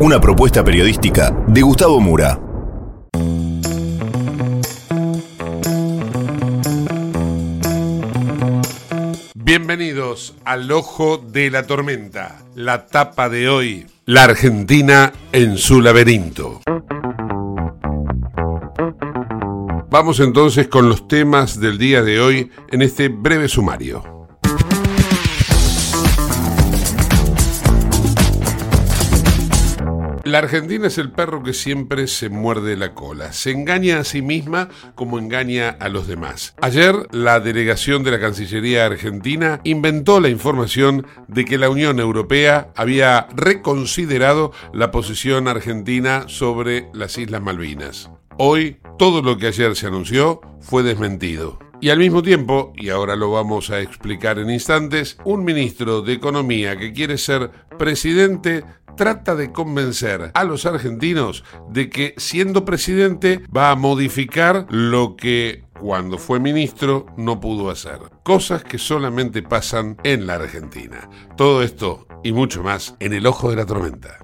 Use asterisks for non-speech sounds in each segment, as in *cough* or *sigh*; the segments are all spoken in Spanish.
Una propuesta periodística de Gustavo Mura. Bienvenidos al Ojo de la Tormenta, la tapa de hoy, la Argentina en su laberinto. Vamos entonces con los temas del día de hoy en este breve sumario. La Argentina es el perro que siempre se muerde la cola. Se engaña a sí misma como engaña a los demás. Ayer, la delegación de la Cancillería Argentina inventó la información de que la Unión Europea había reconsiderado la posición argentina sobre las Islas Malvinas. Hoy, todo lo que ayer se anunció fue desmentido. Y al mismo tiempo, y ahora lo vamos a explicar en instantes, un ministro de Economía que quiere ser presidente trata de convencer a los argentinos de que siendo presidente va a modificar lo que cuando fue ministro no pudo hacer. Cosas que solamente pasan en la Argentina. Todo esto y mucho más en el ojo de la tormenta.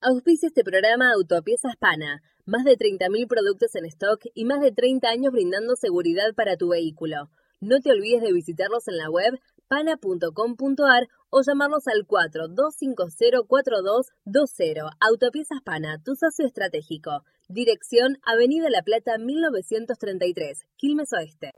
Auspicia este programa Autopiezas Pana. Más de 30.000 productos en stock y más de 30 años brindando seguridad para tu vehículo. No te olvides de visitarlos en la web pana.com.ar o llamarlos al 42504220. Autopiezas Pana, tu socio estratégico. Dirección Avenida La Plata 1933, Quilmes Oeste.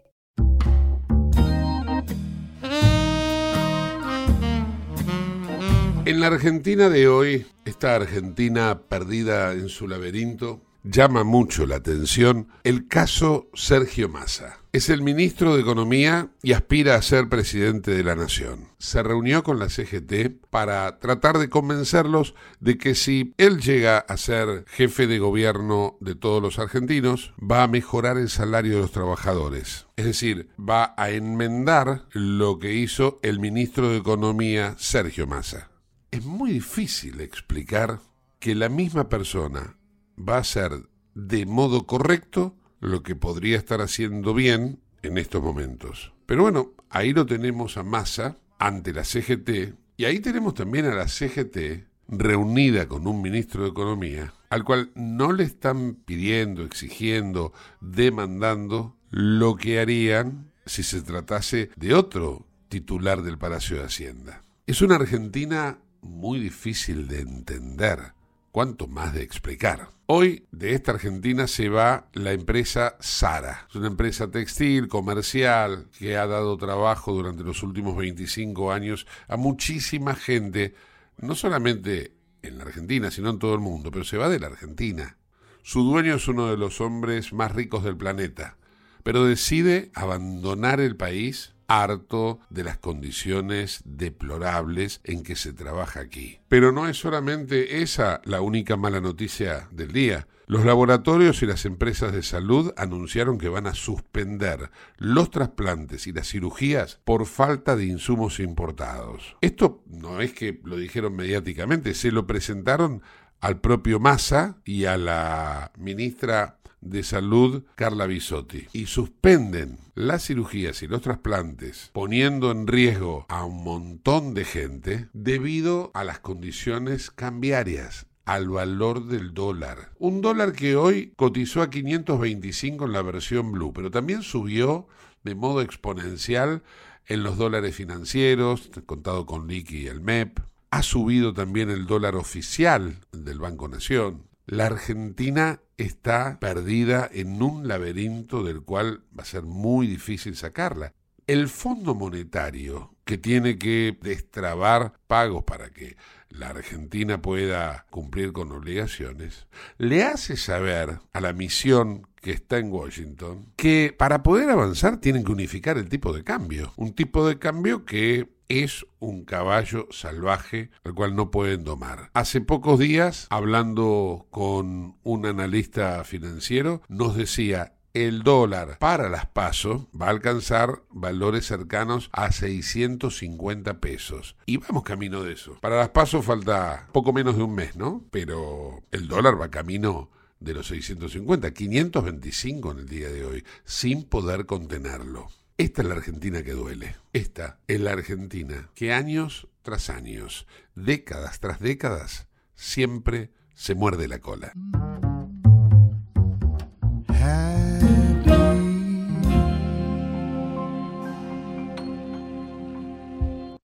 En la Argentina de hoy, esta Argentina perdida en su laberinto, llama mucho la atención el caso Sergio Massa. Es el ministro de Economía y aspira a ser presidente de la Nación. Se reunió con la CGT para tratar de convencerlos de que si él llega a ser jefe de gobierno de todos los argentinos, va a mejorar el salario de los trabajadores. Es decir, va a enmendar lo que hizo el ministro de Economía Sergio Massa. Es muy difícil explicar que la misma persona va a hacer de modo correcto lo que podría estar haciendo bien en estos momentos. Pero bueno, ahí lo tenemos a Massa ante la CGT y ahí tenemos también a la CGT reunida con un ministro de Economía al cual no le están pidiendo, exigiendo, demandando lo que harían si se tratase de otro titular del Palacio de Hacienda. Es una Argentina muy difícil de entender, cuanto más de explicar. Hoy de esta Argentina se va la empresa Sara. Es una empresa textil, comercial, que ha dado trabajo durante los últimos 25 años a muchísima gente, no solamente en la Argentina, sino en todo el mundo, pero se va de la Argentina. Su dueño es uno de los hombres más ricos del planeta, pero decide abandonar el país harto de las condiciones deplorables en que se trabaja aquí. Pero no es solamente esa la única mala noticia del día. Los laboratorios y las empresas de salud anunciaron que van a suspender los trasplantes y las cirugías por falta de insumos importados. Esto no es que lo dijeron mediáticamente, se lo presentaron al propio Massa y a la ministra de Salud, Carla Bisotti, y suspenden las cirugías y los trasplantes, poniendo en riesgo a un montón de gente debido a las condiciones cambiarias al valor del dólar. Un dólar que hoy cotizó a 525 en la versión blue, pero también subió de modo exponencial en los dólares financieros, contado con Liqui y el MEP. Ha subido también el dólar oficial del Banco Nación. La Argentina está perdida en un laberinto del cual va a ser muy difícil sacarla. El Fondo Monetario, que tiene que destrabar pagos para que la Argentina pueda cumplir con obligaciones, le hace saber a la misión que está en Washington que para poder avanzar tienen que unificar el tipo de cambio. Un tipo de cambio que es un caballo salvaje al cual no pueden domar. Hace pocos días, hablando con un analista financiero, nos decía el dólar para las pasos va a alcanzar valores cercanos a 650 pesos. Y vamos camino de eso. Para las pasos falta poco menos de un mes, ¿no? Pero el dólar va camino de los 650, 525 en el día de hoy, sin poder contenerlo. Esta es la Argentina que duele. Esta es la Argentina que años tras años, décadas tras décadas, siempre se muerde la cola.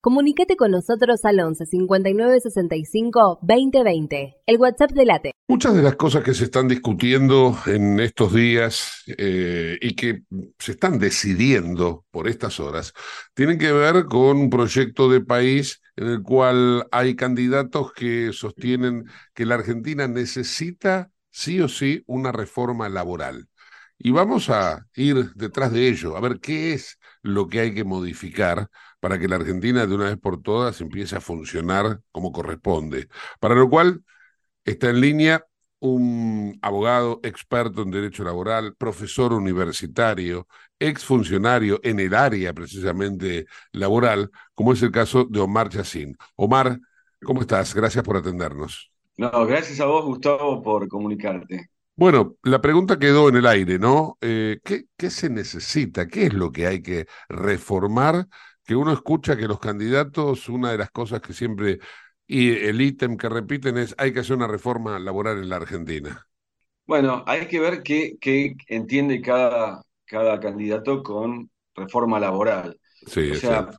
Comunicate con nosotros al 11 59 65 2020, el WhatsApp de Late. Muchas de las cosas que se están discutiendo en estos días eh, y que se están decidiendo por estas horas tienen que ver con un proyecto de país en el cual hay candidatos que sostienen que la Argentina necesita sí o sí una reforma laboral. Y vamos a ir detrás de ello, a ver qué es lo que hay que modificar para que la Argentina de una vez por todas empiece a funcionar como corresponde. Para lo cual está en línea un abogado experto en derecho laboral, profesor universitario, exfuncionario en el área precisamente laboral, como es el caso de Omar Yacín. Omar, ¿cómo estás? Gracias por atendernos. No, gracias a vos, Gustavo, por comunicarte. Bueno, la pregunta quedó en el aire, ¿no? Eh, ¿qué, ¿Qué se necesita? ¿Qué es lo que hay que reformar? Que uno escucha que los candidatos, una de las cosas que siempre, y el ítem que repiten es, hay que hacer una reforma laboral en la Argentina. Bueno, hay que ver qué, qué entiende cada, cada candidato con reforma laboral. Sí, O sea, exacto.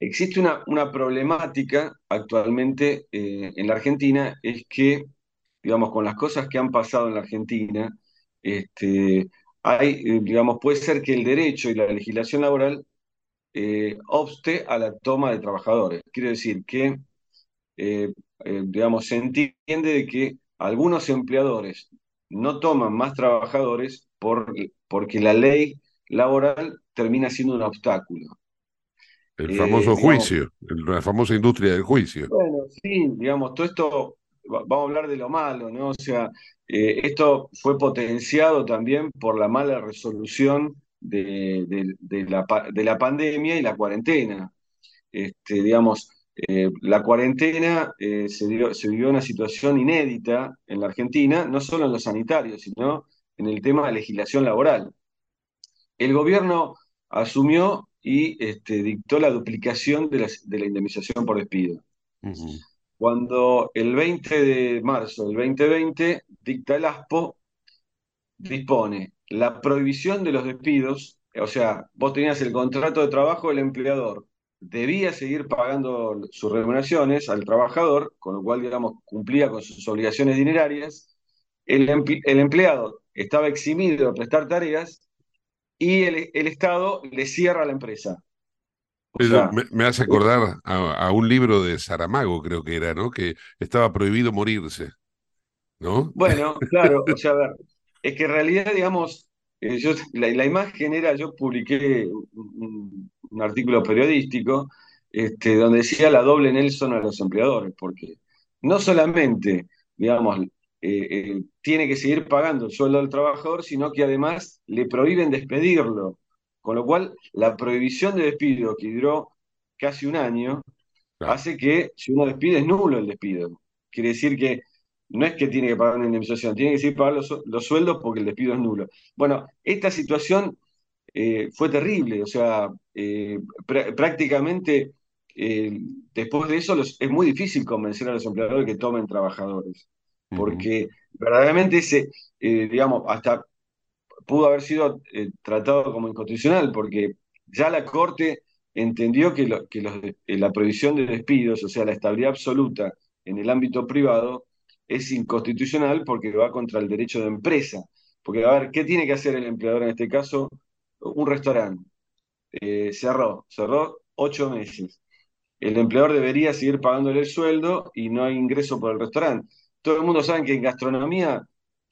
existe una, una problemática actualmente eh, en la Argentina, es que, digamos, con las cosas que han pasado en la Argentina, este, hay, eh, digamos, puede ser que el derecho y la legislación laboral eh, obste a la toma de trabajadores. Quiere decir que, eh, eh, digamos, se entiende de que algunos empleadores no toman más trabajadores por, porque la ley laboral termina siendo un obstáculo. El famoso digamos, juicio, la famosa industria del juicio. Bueno, sí, digamos, todo esto, vamos a hablar de lo malo, ¿no? O sea, eh, esto fue potenciado también por la mala resolución de, la, de la pandemia y la cuarentena. Este, digamos, eh, la cuarentena eh, se dio- se vivió una situación inédita en la Argentina, no solo en lo sanitario, sino en el tema de legislación laboral. El gobierno asumió y este, dictó la duplicación de la, de la indemnización por despido. Ujú. Cuando el 20 de marzo del 2020 dicta el ASPO, dispone la prohibición de los despidos, o sea, vos tenías el contrato de trabajo del empleador, debía seguir pagando sus remuneraciones al trabajador, con lo cual, digamos, cumplía con sus obligaciones dinerarias, el, empl- el empleado estaba eximido de prestar tareas y el, el Estado le cierra la empresa. O Eso sea, me, me hace acordar a, a un libro de Saramago, creo que era, ¿no? Que estaba prohibido morirse, ¿no? Bueno, claro, o sea, a ver, es que en realidad, digamos, eh, yo, la, la imagen era, yo publiqué un, artículo periodístico este, donde decía la doble Nelson a los empleadores, porque no solamente, digamos, eh, eh, tiene que seguir pagando el sueldo del trabajador, sino que además le prohíben despedirlo. Con lo cual, la prohibición de despido que duró casi un año Claro. hace que si uno despide es nulo el despido. Quiere decir que no es que tiene que pagar una indemnización, tiene que seguir pagando los, los sueldos porque el despido es nulo. Bueno, esta situación eh, fue terrible, o sea, eh, prá- prácticamente eh, después de eso los- es muy difícil convencer a los empleadores que tomen trabajadores, porque verdaderamente ese, digamos, hasta pudo haber sido eh, tratado como inconstitucional, porque ya la Corte entendió que, eh, la prohibición de despidos, o sea, la estabilidad absoluta en el ámbito privado, es inconstitucional porque va contra el derecho de empresa. Porque, a ver, ¿qué tiene que hacer el empleador en este caso? Un restaurante eh, cerró, cerró ocho meses. El empleador debería seguir pagándole el sueldo y no hay ingreso por el restaurante. Todo el mundo sabe que en gastronomía,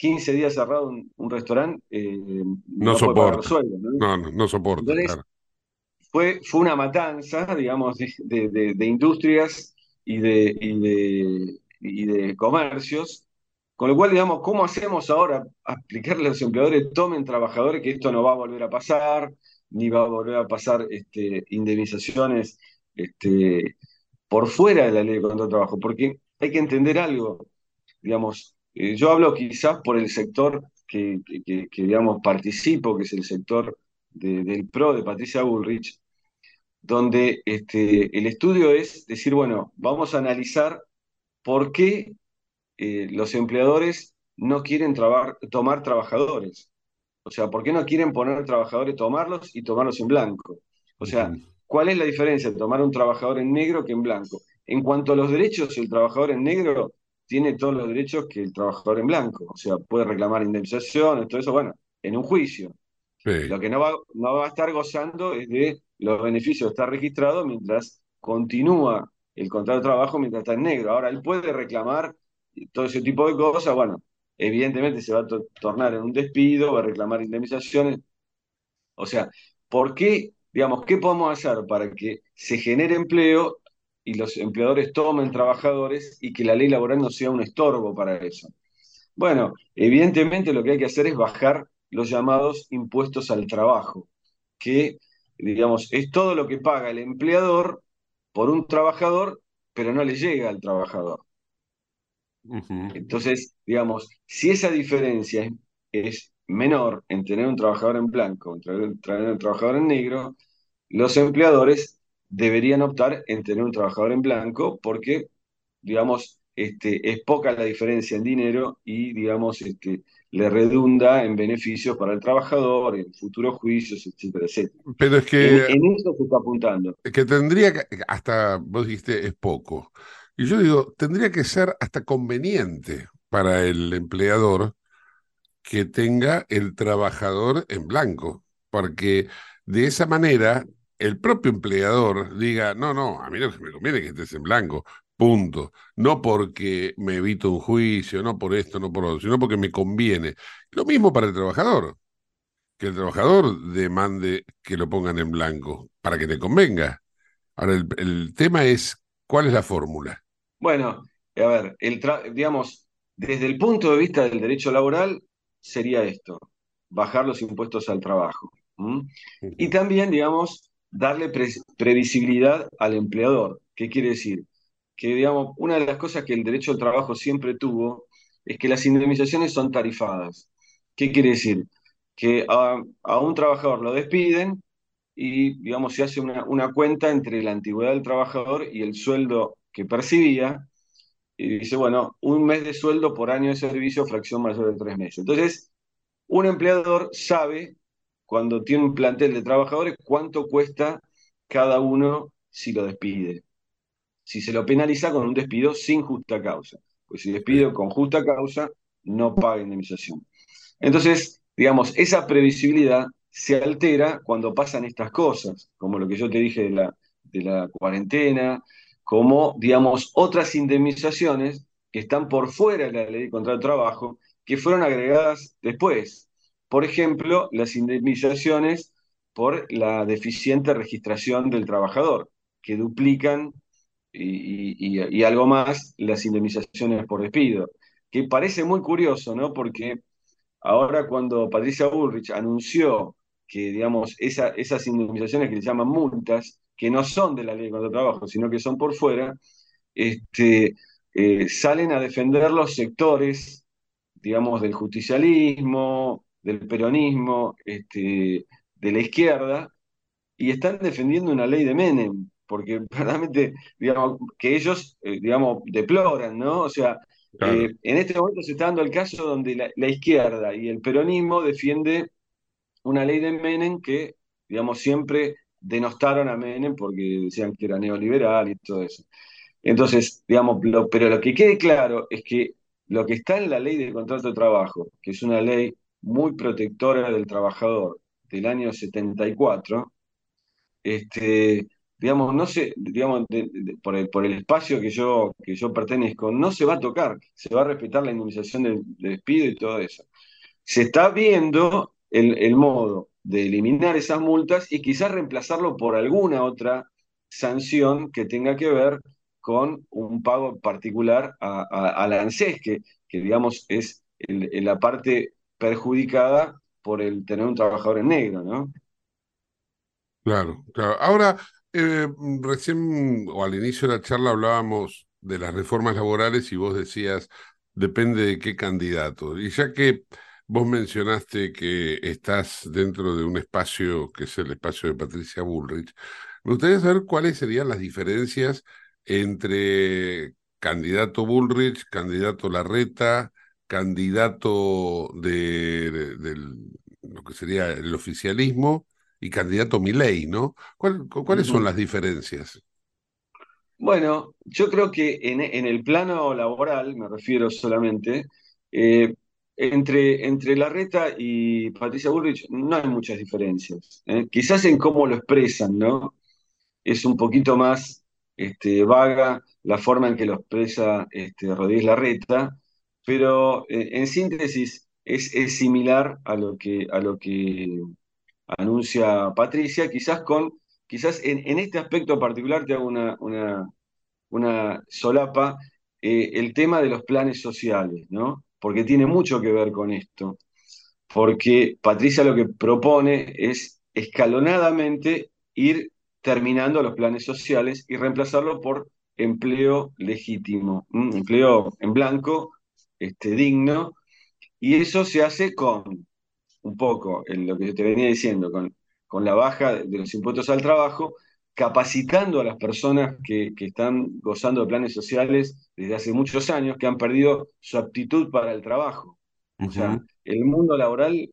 15 días cerrado un, un restaurante, eh, No no soporta. sueldo, ¿no? No, no, soporta, Entonces, claro. fue, fue una matanza, digamos, de, de- de- industrias y de, y de, y de comercios. Con lo cual, digamos, ¿cómo hacemos ahora a explicarle a los empleadores, tomen trabajadores, que esto no va a volver a pasar, ni va a volver a pasar este, indemnizaciones este, por fuera de la ley de contrato de trabajo? Porque hay que entender algo, digamos, eh, yo hablo quizás por el sector que, que- que- digamos, participo, que es el sector de- del PRO de Patricia Bullrich, donde este, el estudio es decir, bueno, vamos a analizar por qué eh, los empleadores no quieren trabar- tomar trabajadores. O sea, ¿por qué no quieren poner trabajadores, tomarlos y tomarlos en blanco? O sea. ¿cuál es la diferencia de tomar un trabajador en negro que en blanco? En cuanto a los derechos, el trabajador en negro tiene todos los derechos que el trabajador en blanco. O sea, puede reclamar indemnizaciones, todo eso, bueno, en un juicio. Sí. Lo que no va, no va a estar gozando es de los beneficios de estar registrado mientras continúa el contrato de trabajo mientras está en negro. Ahora, él puede reclamar todo ese tipo de cosas, bueno, evidentemente se va a to- tornar en un despido, va a reclamar indemnizaciones. O sea, ¿por qué, digamos, qué podemos hacer para que se genere empleo y los empleadores tomen trabajadores y que la ley laboral no sea un estorbo para eso? Bueno, evidentemente lo que hay que hacer es bajar los llamados impuestos al trabajo, que, digamos, es todo lo que paga el empleador por un trabajador, pero no le llega al trabajador. Entonces, digamos, si esa diferencia es, es menor en tener un trabajador en blanco, en tener un trabajador en negro, los empleadores deberían optar en tener un trabajador en blanco porque, digamos, este, es poca la diferencia en dinero y, digamos, este, le redunda en beneficios para el trabajador, en futuros juicios, etcétera, etcétera. Pero es En, que, en eso se está apuntando. que tendría que, hasta vos dijiste es poco. Y yo digo, tendría que ser hasta conveniente para el empleador que tenga el trabajador en blanco, porque de esa manera el propio empleador diga, no, no, a mí lo que me conviene es que estés en blanco, punto. No porque me evito un juicio, no por esto, no por otro, sino porque me conviene. Lo mismo para el trabajador, que el trabajador demande que lo pongan en blanco para que te convenga. Ahora, el, el tema es, ¿cuál es la fórmula? Bueno, a ver, el tra- digamos, desde el punto de vista del derecho laboral, sería esto, bajar los impuestos al trabajo. Y también, digamos, darle pre- previsibilidad al empleador. ¿Qué quiere decir? Que, digamos, una de las cosas que el derecho al trabajo siempre tuvo es que las indemnizaciones son tarifadas. ¿Qué quiere decir? Que a, a un trabajador lo despiden y, digamos, se hace una, una cuenta entre la antigüedad del trabajador y el sueldo que percibía, y dice, bueno, un mes de sueldo por año de servicio, fracción mayor de tres meses. Entonces, un empleador sabe, cuando tiene un plantel de trabajadores, cuánto cuesta cada uno si lo despide. Si se lo penaliza con un despido sin justa causa. Pues si despido con justa causa, no paga indemnización. Entonces, digamos, esa previsibilidad se altera cuando pasan estas cosas, como lo que yo te dije de la, de la cuarentena, como, digamos, otras indemnizaciones que están por fuera de la ley contra el trabajo, que fueron agregadas después. Por ejemplo, las indemnizaciones por la deficiente registración del trabajador, que duplican y, y- y algo más las indemnizaciones por despido, que parece muy curioso, ¿no? Porque ahora cuando Patricia Bullrich anunció que, digamos, esa- esas indemnizaciones que le llaman multas, que no son de la ley el trabajo, sino que son por fuera, este, eh, salen a defender los sectores, digamos, del justicialismo, del peronismo, este, de la izquierda, y están defendiendo una ley de Menem, porque *laughs* verdaderamente, digamos, que ellos, eh, digamos, deploran, ¿no? O sea, Claro, eh, en este momento se está dando el caso donde la, la izquierda y el peronismo defiende una ley de Menem que, digamos, siempre denostaron a Menem porque decían que era neoliberal y todo eso. Entonces, digamos, lo- pero lo que quede claro es que lo que está en la ley de contrato de trabajo, que es una ley muy protectora del trabajador del año 74, este, digamos, no se, digamos, por el, por el espacio que yo, que yo pertenezco, no se va a tocar, se va a respetar la indemnización de, de despido y todo eso. Se está viendo el, el modo de eliminar esas multas y quizás reemplazarlo por alguna otra sanción que tenga que ver con un pago particular a, a, a la ANSES, que, que digamos es el- la parte perjudicada por el tener un trabajador en negro, ¿no? claro, claro. Ahora, eh, recién o al inicio de la charla hablábamos de las reformas laborales y vos decías, depende de qué candidato. Y ya que vos mencionaste que estás dentro de un espacio que es el espacio de Patricia Bullrich, me gustaría saber cuáles serían las diferencias entre candidato Bullrich, candidato Larreta, candidato de, lo que sería el oficialismo y candidato Milei, ¿no? ¿Cuál- cu- ¿Cuáles son las diferencias? Bueno, yo creo que en, en el plano laboral, me refiero solamente, eh, entre, entre Larreta y Patricia Bullrich no hay muchas diferencias. ¿eh? Quizás en cómo lo expresan, ¿no? Es un poquito más este, vaga la forma en que lo expresa este, Rodríguez Larreta, pero eh, en síntesis es, es similar a lo que, a lo que anuncia Patricia, quizás con, quizás en, en este aspecto particular te hago una, una una solapa, eh, el tema de los planes sociales, ¿no? Porque tiene mucho que ver con esto. Porque Patricia lo que propone es escalonadamente ir terminando los planes sociales y reemplazarlo por empleo legítimo, empleo en blanco, este, digno, y eso se hace con un poco en lo que te venía diciendo, con, con la baja de los impuestos al trabajo, capacitando a las personas que, que están gozando de planes sociales desde hace muchos años, que han perdido su aptitud para el trabajo. O sea, el mundo laboral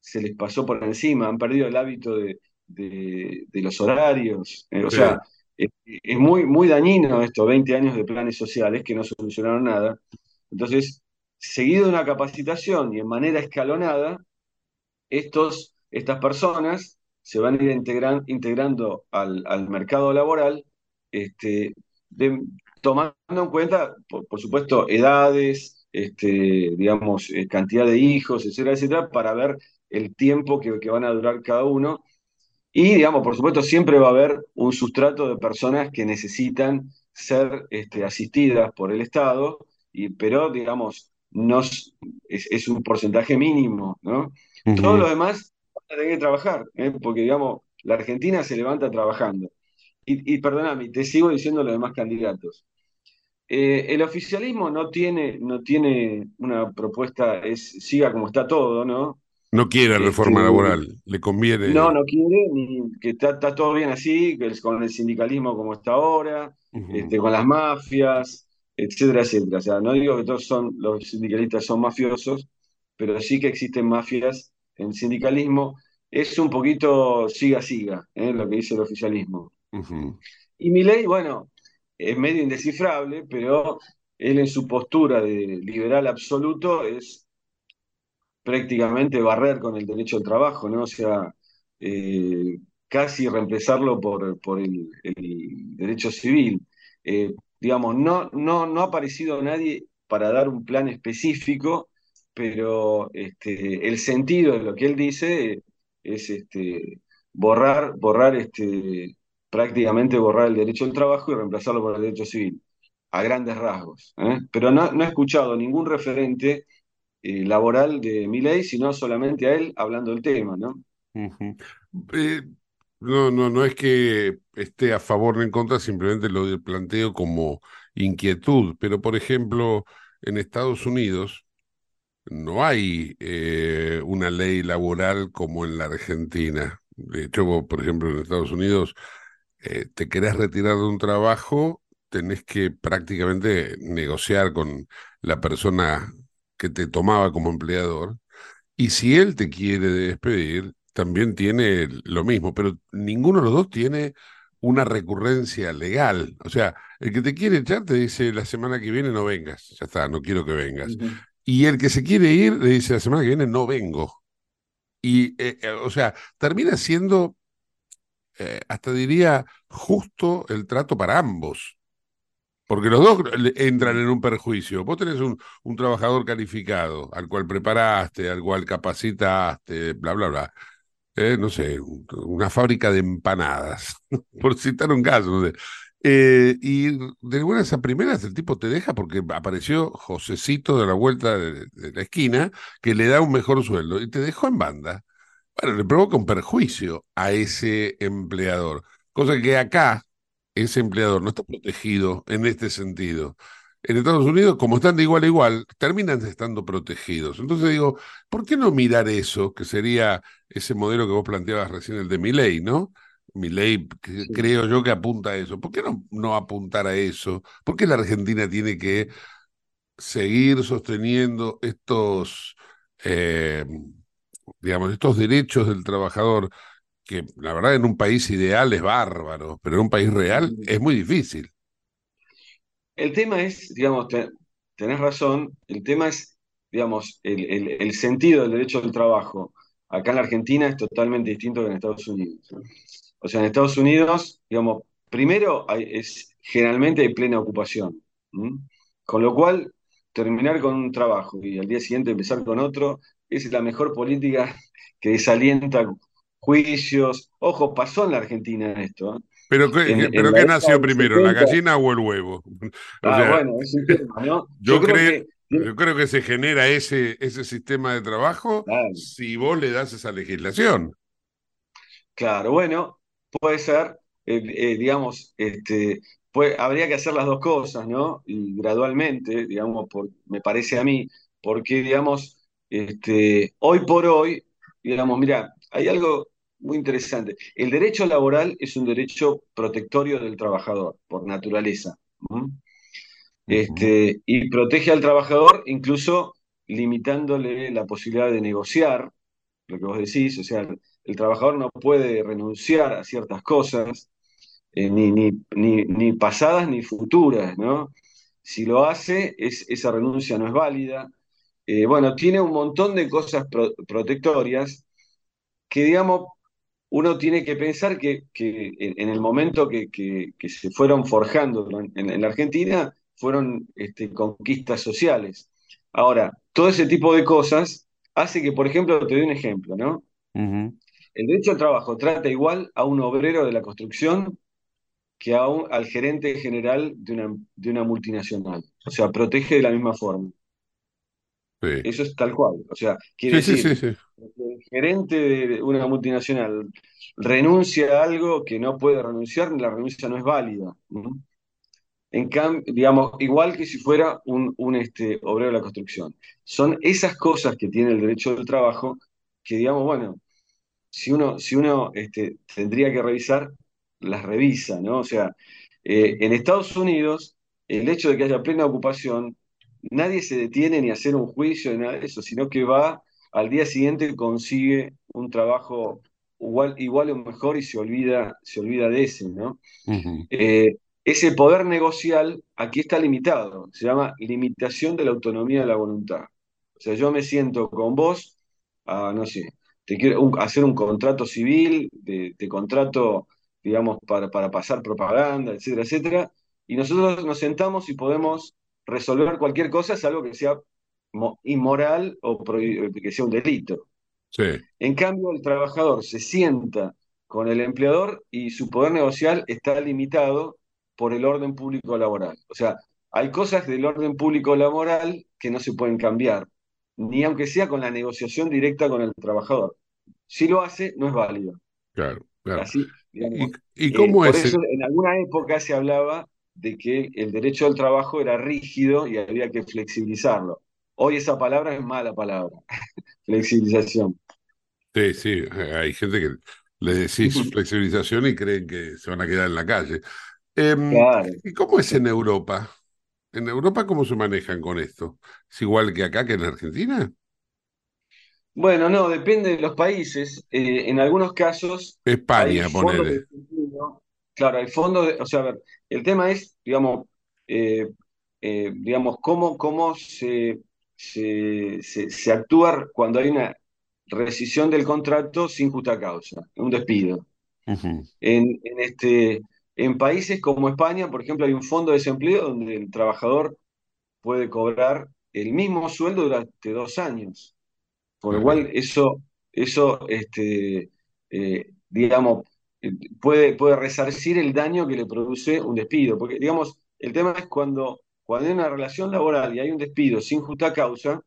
se les pasó por encima, han perdido el hábito de, de- de los horarios. Eh, o Sí, sea, es, es muy, muy dañino esto, 20 años de planes sociales que no solucionaron nada. Entonces, seguido de una capacitación y en manera escalonada, estos, estas personas se van a ir integran- integrando al, al mercado laboral, este, tomando en cuenta, por, por supuesto, edades, este, digamos, eh, cantidad de hijos, etcétera, etcétera, para ver el tiempo que, que van a durar cada uno. Y, digamos, por supuesto, siempre va a haber un sustrato de personas que necesitan ser este, asistidas por el Estado, y, pero, digamos, no es, un porcentaje mínimo, ¿no? Todo lo ujú. demás van a tener que trabajar, ¿eh? Porque, digamos, la Argentina se levanta trabajando. Y, y perdóname, te sigo diciendo los demás candidatos. Eh, el oficialismo no tiene, no tiene una propuesta, es siga como está todo, ¿no? No quiere Este, reforma laboral, le no, conviene. no quiere, ni que está, está todo bien así, que es con el sindicalismo como está ahora, este, con las mafias, etcétera, etcétera. O sea, no digo que todos son, los sindicalistas son mafiosos, pero sí que existen mafias en sindicalismo. Es un poquito siga, siga, ¿eh? lo que dice el oficialismo. Y Milei, bueno, es medio indescifrable, pero él en su postura de liberal absoluto es prácticamente barrer con el derecho al trabajo, ¿no? O sea, eh, casi reemplazarlo por, por el, el derecho civil. Eh, digamos, no, no, no ha aparecido nadie para dar un plan específico, pero este, el sentido de lo que él dice es este, borrar, borrar este, prácticamente borrar el derecho al trabajo y reemplazarlo por el derecho civil, a grandes rasgos. ¿eh? Pero no, no he escuchado ningún referente eh, laboral de mi ley, sino solamente a él hablando del tema, ¿no? Eh, no, no, no es que esté a favor ni en contra, simplemente lo planteo como inquietud. Pero, por ejemplo, en Estados Unidos no hay eh, una ley laboral como en la Argentina. De hecho, por ejemplo, en Estados Unidos, eh, te querés retirar de un trabajo, tenés que prácticamente negociar con la persona que te tomaba como empleador. Y si él te quiere despedir, también tiene lo mismo, pero ninguno de los dos tiene una recurrencia legal. O sea, el que te quiere echar te dice la semana que viene no vengas, ya está, no quiero que vengas. Y el que se quiere ir le dice la semana que viene no vengo. Y, eh, eh, o sea, termina siendo, eh, hasta diría, justo el trato para ambos. Porque los dos entran en un perjuicio. Vos tenés un, un trabajador calificado, al cual preparaste, al cual capacitaste, bla, bla, bla. Eh, no sé, un- una fábrica de empanadas, *laughs* por citar un caso. no sé. Eh, y de buenas a primeras el tipo te deja porque apareció Josecito de la vuelta de, de la esquina que le da un mejor sueldo y te dejó en banda. Bueno, le provoca un perjuicio a ese empleador, cosa que acá ese empleador no está protegido en este sentido. En Estados Unidos, como están de igual a igual, terminan estando protegidos. Entonces digo, ¿por qué no mirar eso, que sería ese modelo que vos planteabas recién, el de Milei, ¿no? Que Sí. creo yo que apunta a eso. ¿Por qué no, no apuntar a eso? ¿Por qué la Argentina tiene que seguir sosteniendo estos, eh, digamos, estos derechos del trabajador, que la verdad en un país ideal es bárbaro, pero en un país real es muy difícil. El tema es, digamos, te- tenés razón, el tema es, digamos, el, el- el sentido del derecho al trabajo. Acá en la Argentina es totalmente distinto que en Estados Unidos. O sea, en Estados Unidos, digamos, primero hay- es, generalmente hay plena ocupación. ¿m? Con lo cual, terminar con un trabajo y al día siguiente empezar con otro es la mejor política *laughs* que desalienta juicios. Ojo, pasó en la Argentina esto. ¿eh? Pero ¿qué, En, qué- en pero ¿qué nació primero, la 70, gallina o el huevo? *laughs* O ah, sea, bueno, es un tema, ¿no? yo Yo creo creo, que, yo creo que se genera ese, ese sistema de trabajo claro, si vos le das esa legislación. claro, bueno, puede ser, eh, eh, digamos, este, puede- habría que hacer las dos cosas, ¿no? Y gradualmente, digamos, por- me parece a mí, porque, digamos, este, hoy por hoy, digamos, mira, hay algo muy interesante. El derecho laboral es un derecho protectorio del trabajador, por naturaleza. Este, y protege al trabajador incluso limitándole la posibilidad de negociar, lo que vos decís, o sea, el, trabajador no puede renunciar a ciertas cosas, eh, ni, ni, ni, pasadas ni futuras, ¿no? Si lo hace, es, esa renuncia no es válida. Eh, bueno, tiene un montón de cosas pro- protectorias que, digamos, uno tiene que pensar que, que en, el momento que, que- se fueron forjando en la Argentina, fueron este, conquistas sociales. Ahora, todo ese tipo de cosas hace que, por ejemplo, te doy un ejemplo, ¿no? El derecho al trabajo trata igual a un obrero de la construcción que a un- al gerente general de una, de una multinacional. O sea, protege de la misma forma. Sí. Eso es tal cual. O sea, quiere sí, decir, sí. el gerente de una multinacional renuncia a algo que no puede renunciar, la renuncia no es válida. ¿no? En cambio, digamos, igual que si fuera un, un, este, obrero de la construcción. Son esas cosas que tiene el derecho del trabajo que, digamos, bueno, si uno, si uno este, tendría que revisar, las revisa, ¿no? O sea, eh, en Estados Unidos, el hecho de que haya plena ocupación, nadie se detiene ni a hacer un juicio ni nada de eso, sino que va al día siguiente consigue un trabajo igual, igual o mejor y se olvida, se olvida de ese, ¿no? Eh, ese poder negocial aquí está limitado, se llama limitación de la autonomía de la voluntad. O sea, yo me siento con vos, a, no sé, te quiero un- hacer un contrato civil, de, de contrato, digamos, para, para pasar propaganda, etcétera, etcétera, y nosotros nos sentamos y podemos resolver cualquier cosa, salvo que sea mo- inmoral o prohi- que sea un delito. Sí. En cambio, el trabajador se sienta con el empleador y su poder negocial está limitado por el orden público laboral. O sea, hay cosas del orden público laboral que no se pueden cambiar, ni aunque sea con la negociación directa con el trabajador. Si lo hace, no es válido. Claro, claro. Así, digamos, ¿Y, y eh, cómo por es? eso en alguna época se hablaba de que el derecho al trabajo era rígido y había que flexibilizarlo. Hoy esa palabra es mala palabra, *laughs* flexibilización. Sí, sí, hay gente que le decís *laughs* flexibilización y creen que se van a quedar en la calle. Em, Claro. ¿y cómo es en Europa? ¿En Europa cómo se manejan con esto? ¿Es igual que acá que en Argentina? Bueno, no, depende de los países. Eh, en algunos casos España, ponele. Claro, hay fondos de, o sea, a ver, el tema es, digamos, eh, eh, digamos, cómo, cómo se, se, se- se actúa cuando hay una rescisión del contrato sin justa causa, un despido. En este, en países como España, por ejemplo, hay un fondo de desempleo donde el trabajador puede cobrar el mismo sueldo durante dos años. Por lo cual, eso, eso este, eh, digamos, eh, puede, puede resarcir el daño que le produce un despido. Porque, digamos, el tema es cuando, cuando hay una relación laboral y hay un despido sin justa causa,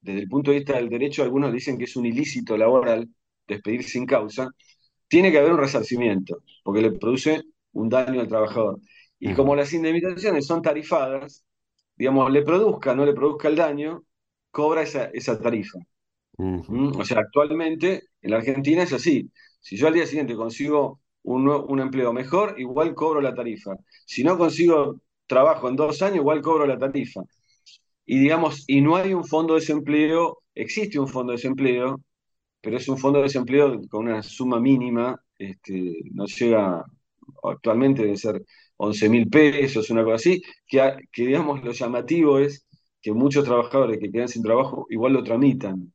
desde el punto de vista del derecho, algunos dicen que es un ilícito laboral despedir sin causa, tiene que haber un resarcimiento, porque le produce un daño al trabajador. Y como las indemnizaciones son tarifadas, digamos, le produzca o no le produzca el daño, cobra esa, esa tarifa. ¿Mm? O sea, actualmente en la Argentina es así. Si yo al día siguiente consigo un, un empleo mejor, igual cobro la tarifa. Si no consigo trabajo en dos años, igual cobro la tarifa. Y digamos, y no hay un fondo de desempleo, existe un fondo de desempleo, pero es un fondo de desempleo con una suma mínima, este, no llega, actualmente debe ser 11 mil pesos, una cosa así, que, digamos lo llamativo es que muchos trabajadores que quedan sin trabajo igual lo tramitan.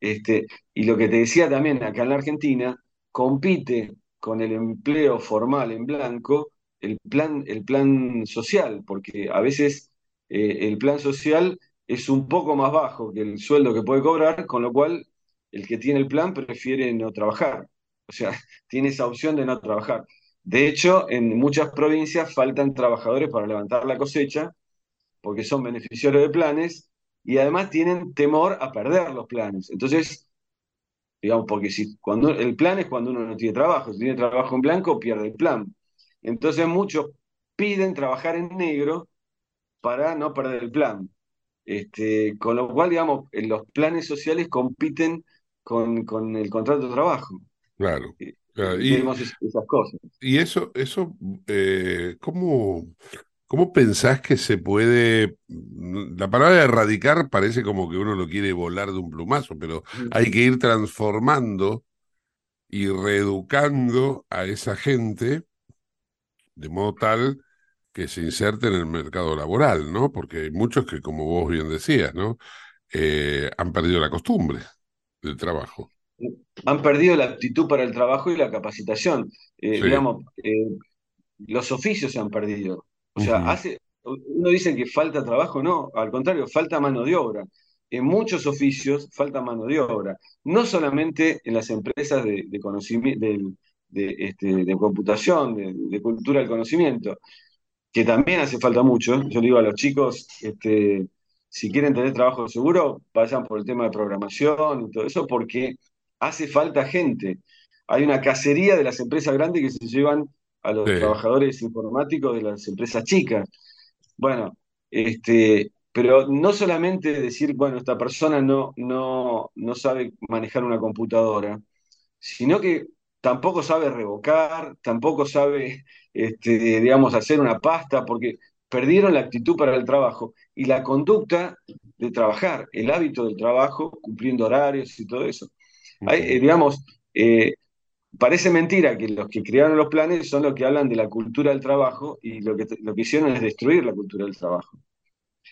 Este, y lo que te decía también, acá en la Argentina, compite con el empleo formal en blanco el plan, el plan social, porque a veces eh, el plan social es un poco más bajo que el sueldo que puede cobrar, con lo cual el que tiene el plan prefiere no trabajar. O sea, *laughs* tiene esa opción de no trabajar. De hecho, en muchas provincias faltan trabajadores para levantar la cosecha porque son beneficiarios de planes y además tienen temor a perder los planes. Entonces, digamos, porque si cuando el plan es cuando uno no tiene trabajo, si tiene trabajo en blanco, pierde el plan. Entonces muchos piden trabajar en negro para no perder el plan. Este, con lo cual, digamos, los planes sociales compiten con, con el contrato de trabajo. Claro. Claro. Y, Vemos esas cosas. y eso, eso, eh, ¿cómo, cómo pensás que se puede? La palabra erradicar parece como que uno lo quiere volar de un plumazo, pero hay que ir transformando y reeducando a esa gente de modo tal que se inserte en el mercado laboral, ¿no? Porque hay muchos que, como vos bien decías, ¿no? Eh, han perdido la costumbre del trabajo. Han perdido la aptitud para el trabajo y la capacitación. Eh, Sí. digamos, eh, los oficios se han perdido. O sea, hace, uno dice que falta trabajo, no, al contrario, falta mano de obra. En muchos oficios falta mano de obra, no solamente en las empresas de, de conocimiento, de, de, este, de computación, de, cultura del conocimiento, que también hace falta mucho. Yo le digo a los chicos, este, si quieren tener trabajo seguro, vayan por el tema de programación y todo eso, porque hace falta gente. Hay una cacería de las empresas grandes que se llevan a los Sí. trabajadores informáticos de las empresas chicas. Bueno, este, pero no solamente decir, bueno, esta persona no, no, no sabe manejar una computadora, sino que tampoco sabe revocar, tampoco sabe, este, digamos, hacer una pasta, porque perdieron la actitud para el trabajo y la conducta de trabajar, el hábito del trabajo, cumpliendo horarios y todo eso. Hay, eh, digamos, eh, parece mentira que los que crearon los planes son los que hablan de la cultura del trabajo y lo que, lo que hicieron es destruir la cultura del trabajo.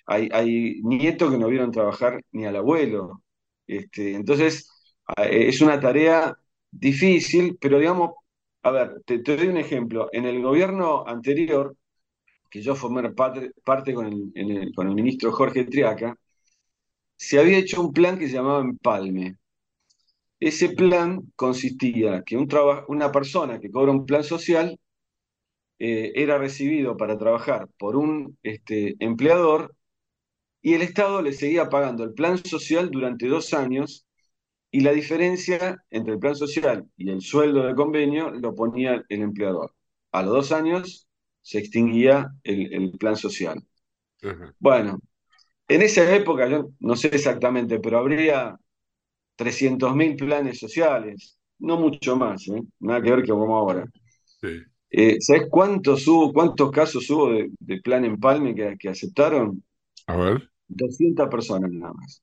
Hay, hay nietos que no vieron trabajar ni al abuelo. Este, entonces, a- es una tarea difícil, pero digamos, a ver, te, te doy un ejemplo. En el gobierno anterior, que yo formé parte, parte con el, en el- con el ministro Jorge Triaca, se había hecho un plan que se llamaba Empalme. Ese plan consistía que un una persona que cobra un plan social eh, era recibido para trabajar por un este, empleador y el Estado le seguía pagando el plan social durante dos años y la diferencia entre el plan social y el sueldo de convenio lo ponía el empleador. A los dos años se extinguía el, plan social. Bueno, en esa época, yo no sé exactamente, pero habría 300.000 planes sociales, no mucho más, ¿eh? nada que ver que como ahora. Eh, ¿Sabes cuántos hubo, cuántos casos hubo de, plan empalme que, que aceptaron? A ver. 200 personas nada más.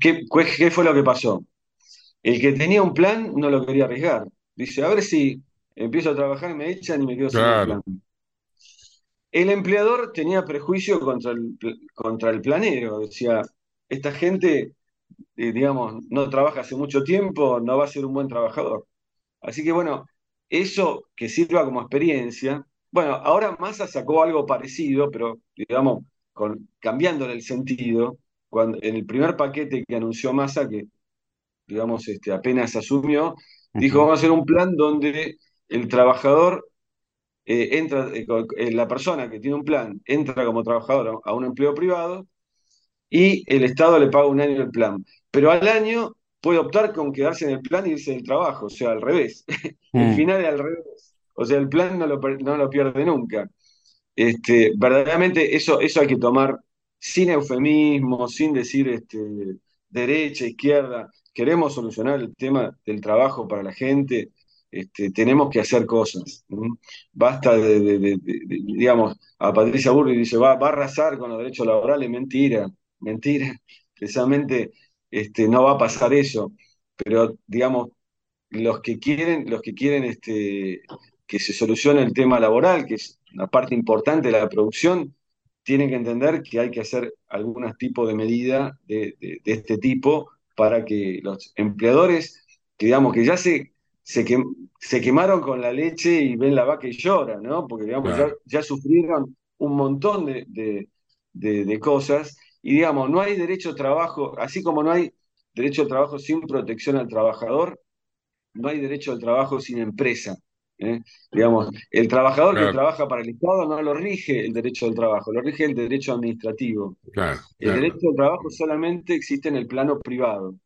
¿Qué, ¿Qué, fue lo que pasó? El que tenía un plan no lo quería arriesgar. Dice, a ver si empiezo a trabajar, me echan y me quedo sin el plan. El empleador tenía prejuicio contra el, contra el planero. Decía, esta gente, eh, digamos, no trabaja hace mucho tiempo, no va a ser un buen trabajador. Así que bueno, eso que sirva como experiencia. Bueno, ahora Massa sacó algo parecido, pero digamos, con, cambiándole el sentido, cuando, en el primer paquete que anunció Massa, que digamos este, apenas asumió, dijo, vamos a hacer un plan donde el trabajador eh, entra, eh, eh, la persona que tiene un plan entra como trabajador a, un empleo privado y el Estado le paga un año el plan. Pero al año puede optar con quedarse en el plan y irse del trabajo, o sea, al revés. *laughs* el mm. final es al revés. O sea, el plan no lo, no lo pierde nunca. Este, verdaderamente eso, eso hay que tomar sin eufemismo, sin decir este, derecha, izquierda. Queremos solucionar el tema del trabajo para la gente, este, tenemos que hacer cosas. Basta de, digamos, a Patricia Burri dice, va, va, a arrasar con los derechos laborales, mentira, mentira. Precisamente este, no va a pasar eso. Pero, digamos, los que quieren, los que quieren este, que se solucione el tema laboral, que es una parte importante de la producción, tienen que entender que hay que hacer algún tipo de medida de, este tipo para que los empleadores, que digamos que ya se, se, se, quemaron con la leche y ven la vaca y lloran, ¿no? Porque digamos, ya, sufrieron un montón de, de, cosas y digamos, no hay derecho a trabajo, así como no hay derecho al trabajo sin protección al trabajador, no hay derecho al trabajo sin empresa. ¿eh? Digamos, el trabajador que trabaja para el Estado no lo rige el derecho al trabajo, lo rige el derecho administrativo. el derecho al trabajo solamente existe en el plano privado.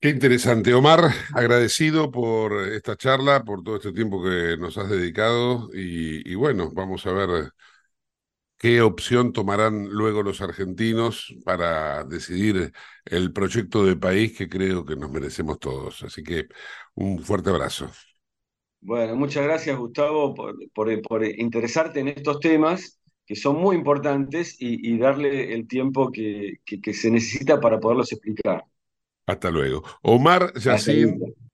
Qué interesante, Omar. Agradecido por esta charla, por todo este tiempo que nos has dedicado y bueno, vamos a ver qué opción tomarán luego los argentinos para decidir el proyecto de país que creo que nos merecemos todos. Así que un fuerte abrazo. Bueno, muchas gracias Gustavo por, interesarte en estos temas que son muy importantes y, darle el tiempo que, se necesita para poderlos explicar. Hasta luego. Omar Yacine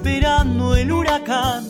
esperando el huracán.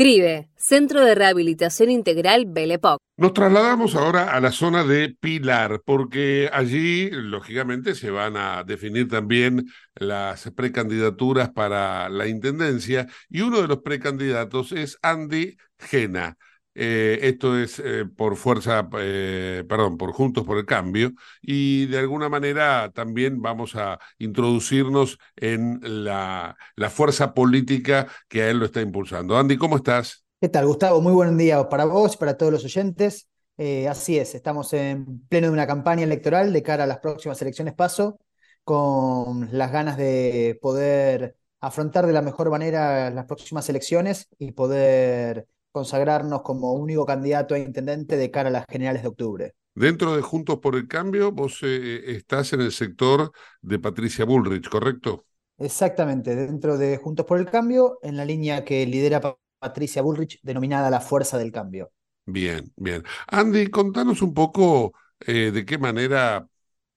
CRIBE, Centro de Rehabilitación Integral Belepoc. Nos trasladamos ahora a la zona de Pilar, porque allí, lógicamente, se van a definir también las precandidaturas para la intendencia y uno de los precandidatos es Andy Gena. Eh, esto es eh, por fuerza, eh, perdón, por Juntos por el Cambio, y de alguna manera también vamos a introducirnos en la, la fuerza política que a él lo está impulsando. Andy, ¿cómo estás? ¿Qué tal, Gustavo? Muy buen día para vos, para todos los oyentes. así es, estamos en pleno de una campaña electoral de cara a las próximas elecciones paso, con las ganas de poder afrontar de la mejor manera las próximas elecciones y poder consagrarnos como único candidato a intendente de cara a las generales de octubre. Dentro de Juntos por el Cambio, vos eh, estás en el sector de Patricia Bullrich, ¿correcto? Exactamente, dentro de Juntos por el Cambio, en la línea que lidera Patricia Bullrich, denominada la Fuerza del Cambio. Bien, bien. Andy, contanos un poco eh, de qué manera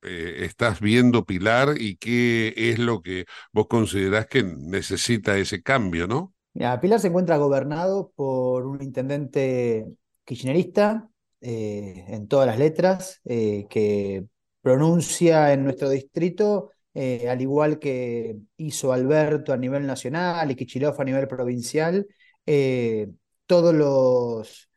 eh, estás viendo Pilar y qué es lo que vos considerás que necesita ese cambio, ¿no? Pilar se encuentra gobernado por un intendente kirchnerista eh, en todas las letras, eh, que pronuncia en nuestro distrito, eh, al igual que hizo Alberto a nivel nacional y Kichilov a nivel provincial, todos los,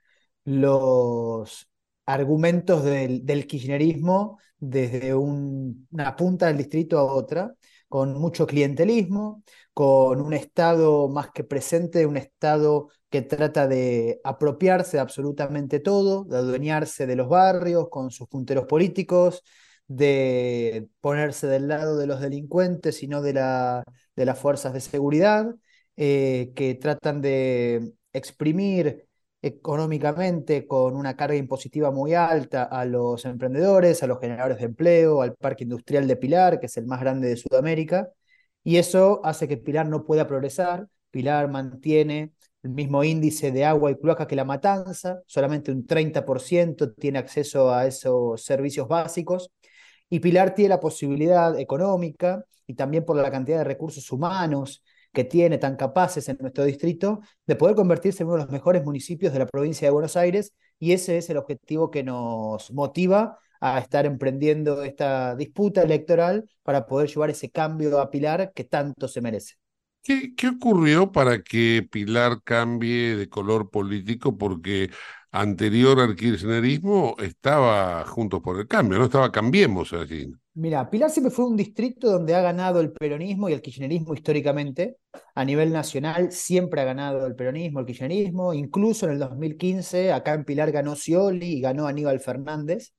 los argumentos del, kirchnerismo desde una punta del distrito a otra, con mucho clientelismo, con un Estado más que presente, un Estado que trata de apropiarse de absolutamente todo, de adueñarse de los barrios con sus punteros políticos, de ponerse del lado de los delincuentes y no de, la, de las fuerzas de seguridad, eh, que tratan de exprimir económicamente con una carga impositiva muy alta a los emprendedores, a los generadores de empleo, al parque industrial de Pilar, que es el más grande de Sudamérica, y eso hace que Pilar no pueda progresar. Pilar mantiene el mismo índice de agua y cloaca que la matanza, solamente un 30% tiene acceso a esos servicios básicos. Y Pilar tiene la posibilidad económica y también por la cantidad de recursos humanos que tiene tan capaces en nuestro distrito de poder convertirse en uno de los mejores municipios de la provincia de Buenos Aires y ese es el objetivo que nos motiva a estar emprendiendo esta disputa electoral para poder llevar ese cambio a Pilar que tanto se merece. ¿Qué, ¿Qué, ocurrió para que Pilar cambie de color político? Porque anterior al kirchnerismo estaba Juntos por el Cambio, no estaba Cambiemos allí. Mira, Pilar siempre fue un distrito donde ha ganado el peronismo y el kirchnerismo históricamente. A nivel nacional siempre ha ganado el peronismo, el kirchnerismo. Incluso en el 2015, acá en Pilar ganó Scioli y ganó Aníbal Fernández.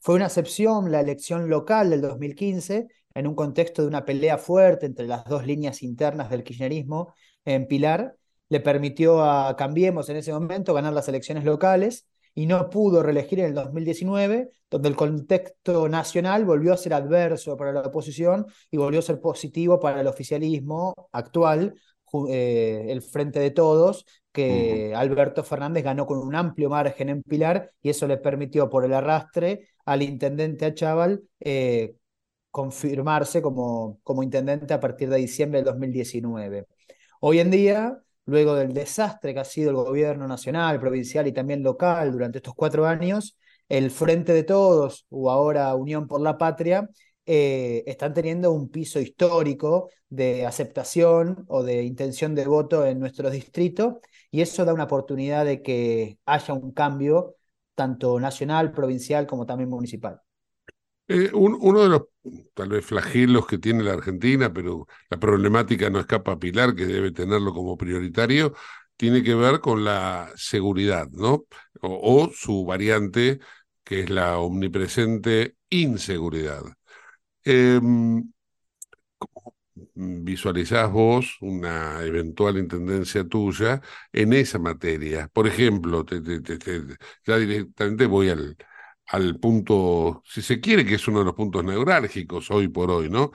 Fue una excepción la elección local del 2015 en un contexto de una pelea fuerte entre las dos líneas internas del kirchnerismo en Pilar. Le permitió a Cambiemos en ese momento ganar las elecciones locales y no pudo reelegir en el 2019, donde el contexto nacional volvió a ser adverso para la oposición y volvió a ser positivo para el oficialismo actual, eh, el Frente de Todos, que Alberto Fernández ganó con un amplio margen en Pilar y eso le permitió por el arrastre al intendente Achával eh, confirmarse como, como intendente a partir de diciembre del 2019. Hoy en día, luego del desastre que ha sido el gobierno nacional, provincial y también local durante estos cuatro años, el Frente de Todos, o ahora Unión por la Patria, eh, están teniendo un piso histórico de aceptación o de intención de voto en nuestro distrito y eso da una oportunidad de que haya un cambio tanto nacional, provincial como también municipal. Eh, uno de los tal vez flagelos que tiene la Argentina, pero la problemática no escapa a Pilar, que debe tenerlo como prioritario, tiene que ver con la seguridad, ¿no? O, su variante, que es la omnipresente inseguridad. Em, ¿Cómo visualizás vos una eventual intendencia tuya en esa materia? Por ejemplo, ya directamente voy al, al punto, si se quiere, que es uno de los puntos neurálgicos hoy por hoy, ¿no?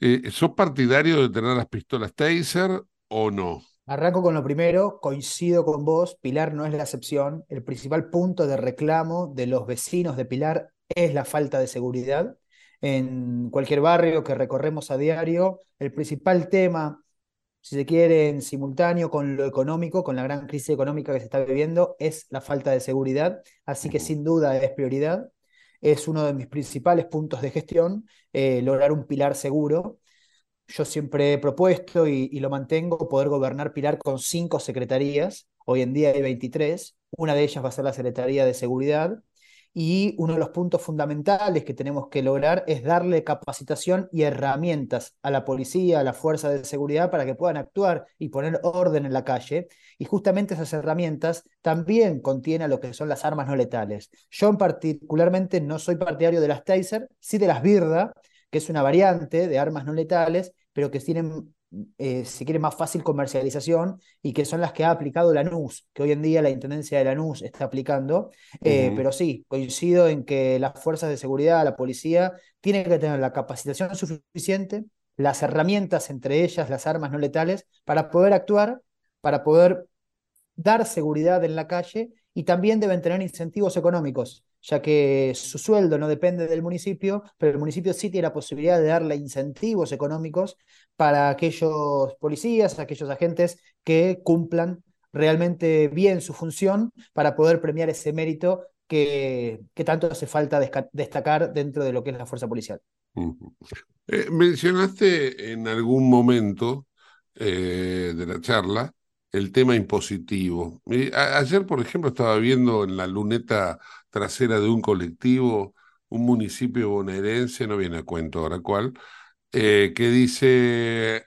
Eh, ¿Sos partidario de tener las pistolas Taser o no? Arranco con lo primero, coincido con vos, Pilar no es la excepción. El principal punto de reclamo de los vecinos de Pilar es la falta de seguridad. En cualquier barrio que recorremos a diario, el principal tema si se quiere, en simultáneo con lo económico, con la gran crisis económica que se está viviendo, es la falta de seguridad. Así que sin duda es prioridad. Es uno de mis principales puntos de gestión, eh, lograr un pilar seguro. Yo siempre he propuesto y, y, lo mantengo poder gobernar Pilar con cinco secretarías. Hoy en día hay 23. Una de ellas va a ser la Secretaría de Seguridad, y uno de los puntos fundamentales que tenemos que lograr es darle capacitación y herramientas a la policía, a la fuerza de seguridad para que puedan actuar y poner orden en la calle. Y justamente esas herramientas también contienen lo que son las armas no letales. Yo en particularmente no soy partidario de las Taser, sí de las Birda, que es una variante de armas no letales, pero que tienen eh, si quiere, más fácil comercialización y que son las que ha aplicado la NUS, que hoy en día la Intendencia de la NUS está aplicando. Eh, pero sí, coincido en que las fuerzas de seguridad, la policía, tienen que tener la capacitación suficiente, las herramientas, entre ellas las armas no letales, para poder actuar, para poder dar seguridad en la calle y también deben tener incentivos económicos ya que su sueldo no depende del municipio, pero el municipio sí tiene la posibilidad de darle incentivos económicos para aquellos policías, aquellos agentes que cumplan realmente bien su función para poder premiar ese mérito que, que tanto hace falta destacar dentro de lo que es la fuerza policial. Eh, mencionaste en algún momento eh, de la charla el tema impositivo. ayer, por ejemplo, estaba viendo en la luneta trasera de un colectivo, un municipio bonaerense, no viene a cuento ahora cuál, eh, que dice,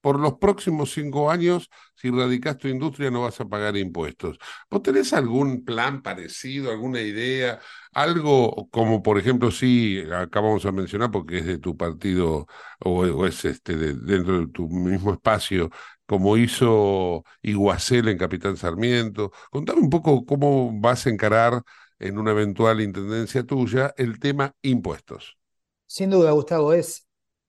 por los próximos cinco años, si radicas tu industria no vas a pagar impuestos. ¿Vos tenés algún plan parecido, alguna idea, algo como, por ejemplo, sí, acá vamos a mencionar porque es de tu partido o, es este dentro de tu mismo espacio, como hizo Iguacel en Capitán Sarmiento. Contame un poco cómo vas a encarar en una eventual intendencia tuya el tema impuestos. Sin duda, Gustavo, es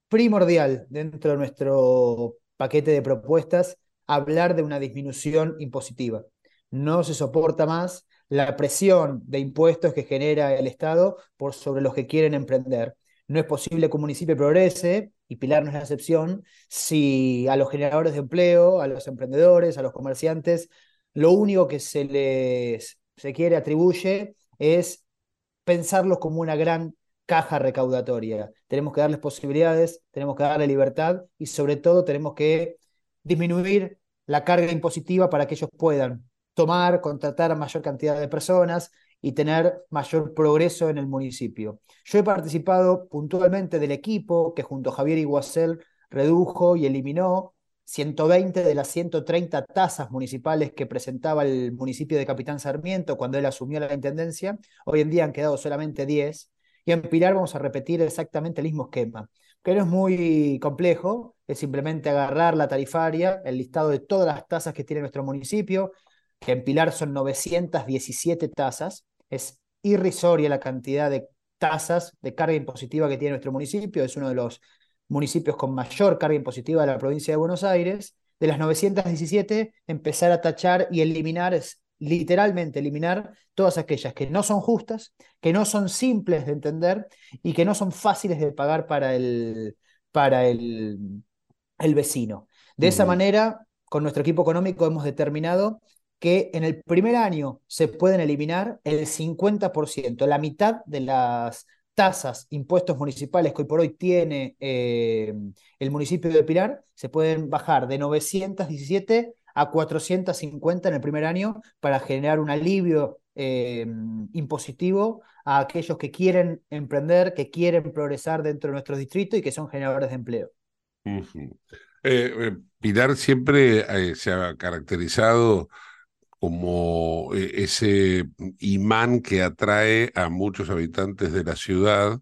primordial dentro de nuestro paquete de propuestas hablar de una disminución impositiva. No se soporta más la presión de impuestos que genera el Estado por sobre los que quieren emprender. No es posible que un municipio progrese, y Pilar no es la excepción, si a los generadores de empleo, a los emprendedores, a los comerciantes, lo único que se les se quiere atribuye es pensarlos como una gran caja recaudatoria. Tenemos que darles posibilidades, tenemos que darle libertad y sobre todo tenemos que disminuir la carga impositiva para que ellos puedan tomar, contratar a mayor cantidad de personas y tener mayor progreso en el municipio. Yo he participado puntualmente del equipo que junto a Javier Iguacel redujo y eliminó 120 de las 130 tasas municipales que presentaba el municipio de Capitán Sarmiento cuando él asumió la intendencia, hoy en día han quedado solamente 10. Y en Pilar vamos a repetir exactamente el mismo esquema, que no es muy complejo, es simplemente agarrar la tarifaria, el listado de todas las tasas que tiene nuestro municipio, que en Pilar son 917 tasas, es irrisoria la cantidad de tasas de carga impositiva que tiene nuestro municipio, es uno de los municipios con mayor carga impositiva de la provincia de Buenos Aires, de las 917, empezar a tachar y eliminar, es literalmente eliminar todas aquellas que no son justas, que no son simples de entender y que no son fáciles de pagar para el, para el, el vecino. De esa manera, con nuestro equipo económico hemos determinado que en el primer año se pueden eliminar el 50%, la mitad de las tasas, impuestos municipales que hoy por hoy tiene eh, el municipio de Pilar, se pueden bajar de 917 a 450 en el primer año para generar un alivio eh, impositivo a aquellos que quieren emprender, que quieren progresar dentro de nuestro distrito y que son generadores de empleo. Eh, Pilar siempre se ha caracterizado como eh, ese imán que atrae a muchos habitantes de la ciudad,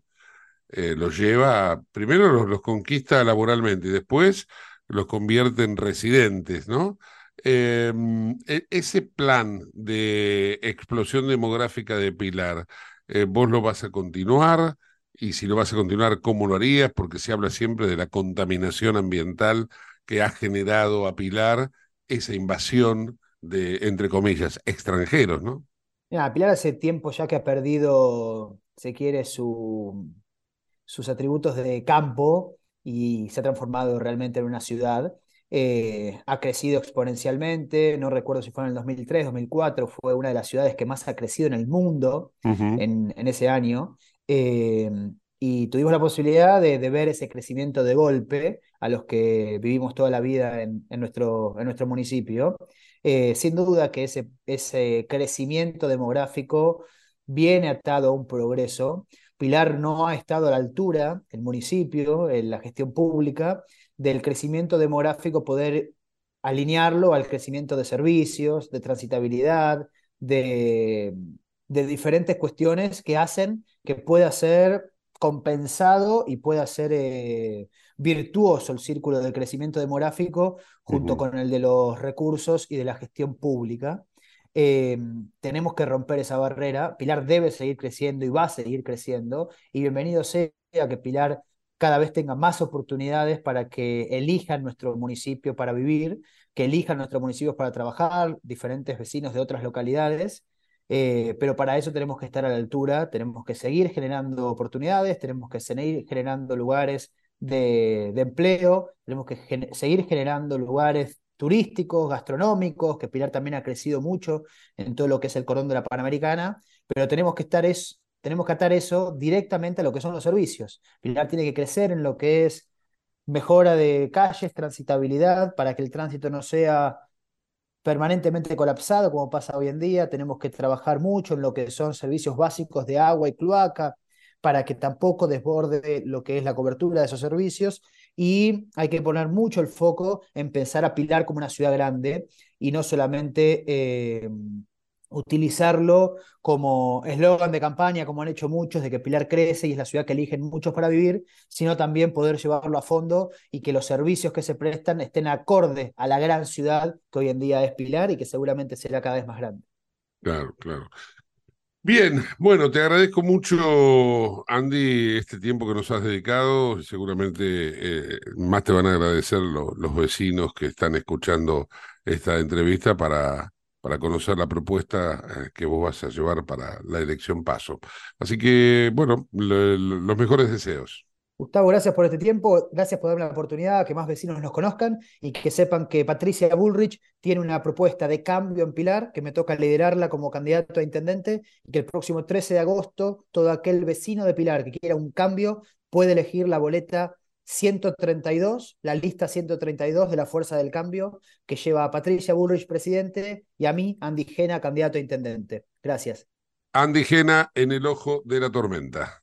eh, los lleva, primero los, conquista laboralmente y después los convierte en residentes, ¿no? Em, e, ese plan de explosión demográfica de Pilar, eh, ¿vos lo vas a continuar? Y si lo vas a continuar, ¿cómo lo harías? Porque se habla siempre de la contaminación ambiental que ha generado a Pilar esa invasión de, entre comillas, extranjeros, ¿no? Pilar hace tiempo ya que ha perdido, se quiere, su, sus atributos de campo y se ha transformado realmente en una ciudad. eh, ha crecido exponencialmente, no recuerdo si fue en el 2003, 2004, fue una de las ciudades que más ha crecido en el mundo en, ese año. Eh, y tuvimos la posibilidad de, ver ese crecimiento de golpe a los que vivimos toda la vida en, nuestro, en nuestro municipio. Eh, sin duda que ese, ese crecimiento demográfico viene atado a un progreso. Pilar no ha estado a la altura, el municipio, en la gestión pública, del crecimiento demográfico, poder alinearlo al crecimiento de servicios, de transitabilidad, de, de diferentes cuestiones que hacen que pueda ser compensado y pueda ser eh, virtuoso el círculo del crecimiento demográfico junto con el de los recursos y de la gestión pública. Em, tenemos que romper esa barrera. Pilar debe seguir creciendo y va a seguir creciendo. Y bienvenido sea que Pilar cada vez tenga más oportunidades para que elijan nuestro municipio para vivir, que elijan nuestro municipio para trabajar, diferentes vecinos de otras localidades. Eh, pero para eso tenemos que estar a la altura, tenemos que seguir generando oportunidades, tenemos que seguir generando lugares de, empleo, tenemos que seguir generando lugares turísticos, gastronómicos, que Pilar también ha crecido mucho en todo lo que es el corón de la Panamericana, pero tenemos que estar es, tenemos que atar eso directamente a lo que son los servicios. Pilar tiene que crecer en lo que es mejora de calles, transitabilidad, para que el tránsito no sea permanentemente colapsado como pasa hoy en día. Tenemos que trabajar mucho en lo que son servicios básicos de agua y cloaca para que tampoco desborde lo que es la cobertura de esos servicios y hay que poner mucho el foco en pensar a Pilar como una ciudad grande y no solamente eh, utilizarlo como eslogan de campaña, como han hecho muchos, de que Pilar crece y es la ciudad que eligen muchos para vivir, sino también poder llevarlo a fondo y que los servicios que se prestan estén acorde a la gran ciudad que hoy en día es Pilar y que seguramente será cada vez más grande. Claro, claro. Bien, bueno, te agradezco mucho, Andy, este tiempo que nos has dedicado. Seguramente eh, más te van a agradecer los vecinos que están escuchando esta entrevista para, para conocer la propuesta eh, que vos vas a llevar para la elección Paso. Así que, bueno, los mejores deseos. Gustavo, gracias por este tiempo, gracias por darme la oportunidad, que más vecinos nos conozcan y que sepan que Patricia Bullrich tiene una propuesta de cambio en Pilar, que me toca liderarla como candidato a intendente, y que el próximo 13 de agosto todo aquel vecino de Pilar que quiera un cambio puede elegir la boleta 132, la lista 132 de la Fuerza del Cambio, que lleva a Patricia Bullrich, presidente, y a mí, Andy Gena, candidato a intendente. Gracias. Andy Gena en el ojo de la tormenta.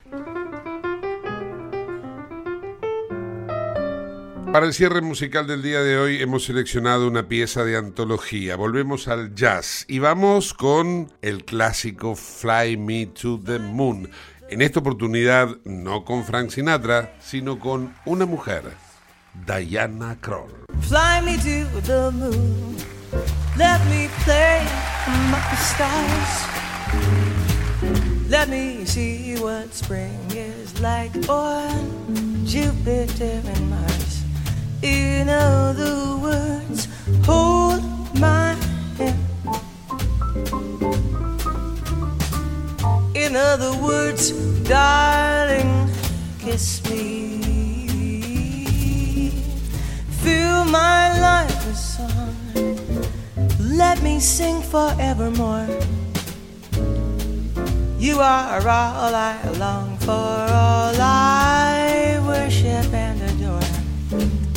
Para el cierre musical del día de hoy hemos seleccionado una pieza de antología. Volvemos al jazz y vamos con el clásico Fly Me to the Moon. En esta oportunidad no con Frank Sinatra, sino con una mujer, Diana Kroll. Fly me to the moon. Let me play among the stars. Let me see what spring is like on Jupiter and Mars. In other words, hold my hand. In other words, darling, kiss me. Fill my life with song. Let me sing forevermore. You are all I long for, all I worship.